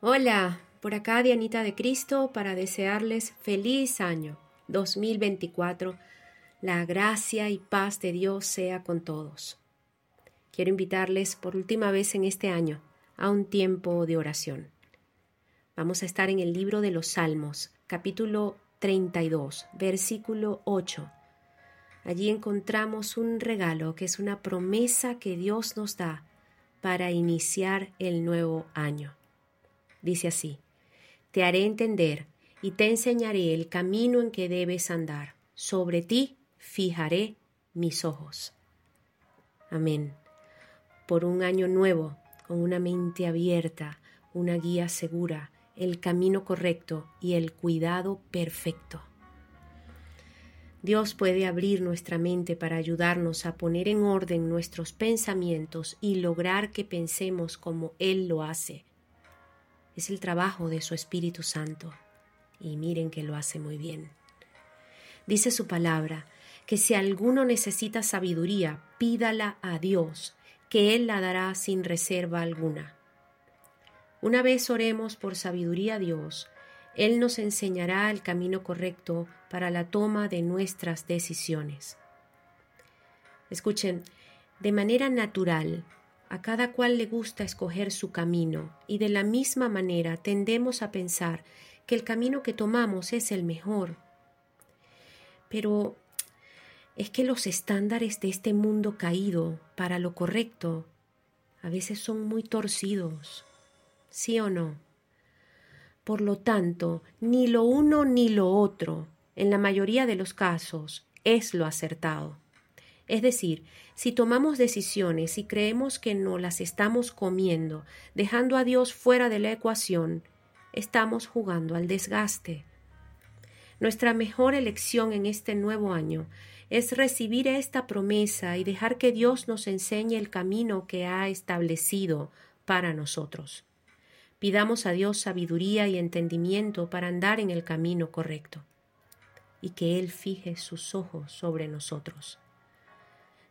Hola, por acá Dianita de Cristo para desearles feliz año 2024. La gracia y paz de Dios sea con todos. Quiero invitarles por última vez en este año a un tiempo de oración. Vamos a estar en el libro de los Salmos, capítulo 32, versículo 8. Allí encontramos un regalo que es una promesa que Dios nos da para iniciar el nuevo año. Dice así, Te haré entender y te enseñaré el camino en que debes andar. Sobre ti fijaré mis ojos. Amén. Por un año nuevo, con una mente abierta, una guía segura, el camino correcto y el cuidado perfecto. Dios puede abrir nuestra mente para ayudarnos a poner en orden nuestros pensamientos y lograr que pensemos como Él lo hace, es el trabajo de su Espíritu Santo. Y miren que lo hace muy bien. Dice su palabra, que si alguno necesita sabiduría, pídala a Dios, que Él la dará sin reserva alguna. Una vez oremos por sabiduría a Dios, Él nos enseñará el camino correcto para la toma de nuestras decisiones. Escuchen, de manera natural, a cada cual le gusta escoger su camino y de la misma manera tendemos a pensar que el camino que tomamos es el mejor. Pero es que los estándares de este mundo caído para lo correcto a veces son muy torcidos, ¿sí o no? Por lo tanto, ni lo uno ni lo otro, en la mayoría de los casos, es lo acertado. Es decir, si tomamos decisiones y creemos que no las estamos comiendo, dejando a Dios fuera de la ecuación, estamos jugando al desgaste. Nuestra mejor elección en este nuevo año es recibir esta promesa y dejar que Dios nos enseñe el camino que ha establecido para nosotros. Pidamos a Dios sabiduría y entendimiento para andar en el camino correcto y que Él fije sus ojos sobre nosotros.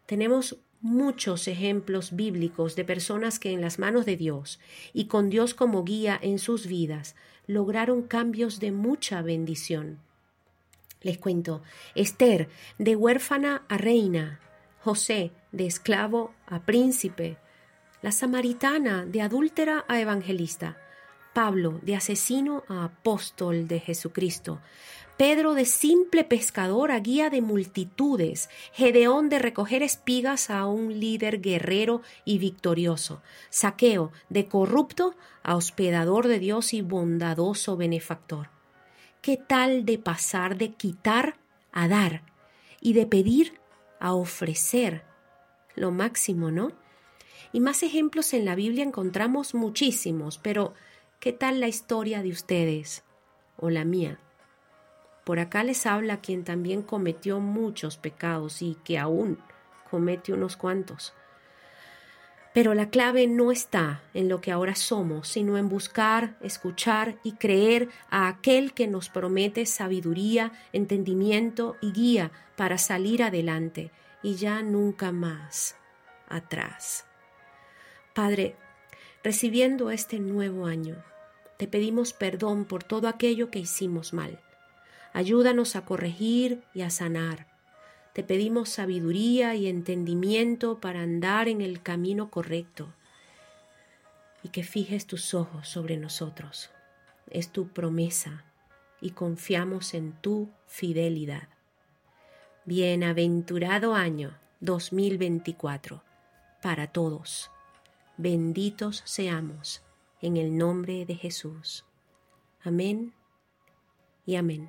Tenemos muchos ejemplos bíblicos de personas que en las manos de Dios y con Dios como guía en sus vidas lograron cambios de mucha bendición. Les cuento, Esther de huérfana a reina, José de esclavo a príncipe, la samaritana de adúltera a evangelista, Pablo de asesino a apóstol de Jesucristo, Pedro de simple pescador a guía de multitudes, Gedeón de recoger espigas a un líder guerrero y victorioso, Saqueo de corrupto a hospedador de Dios y bondadoso benefactor. ¿Qué tal de pasar de quitar a dar y de pedir a ofrecer? Lo máximo, ¿no? Y más ejemplos en la Biblia encontramos muchísimos, pero ¿qué tal la historia de ustedes o la mía? Por acá les habla quien también cometió muchos pecados y que aún comete unos cuantos. Pero la clave no está en lo que ahora somos, sino en buscar, escuchar y creer a aquel que nos promete sabiduría, entendimiento y guía para salir adelante y ya nunca más atrás. Padre, recibiendo este nuevo año, te pedimos perdón por todo aquello que hicimos mal Ayúdanos a corregir y a sanar. Te pedimos sabiduría y entendimiento para andar en el camino correcto y que fijes tus ojos sobre nosotros. Es tu promesa y confiamos en tu fidelidad. Bienaventurado año 2024 para todos. Benditos seamos en el nombre de Jesús. Amén y amén.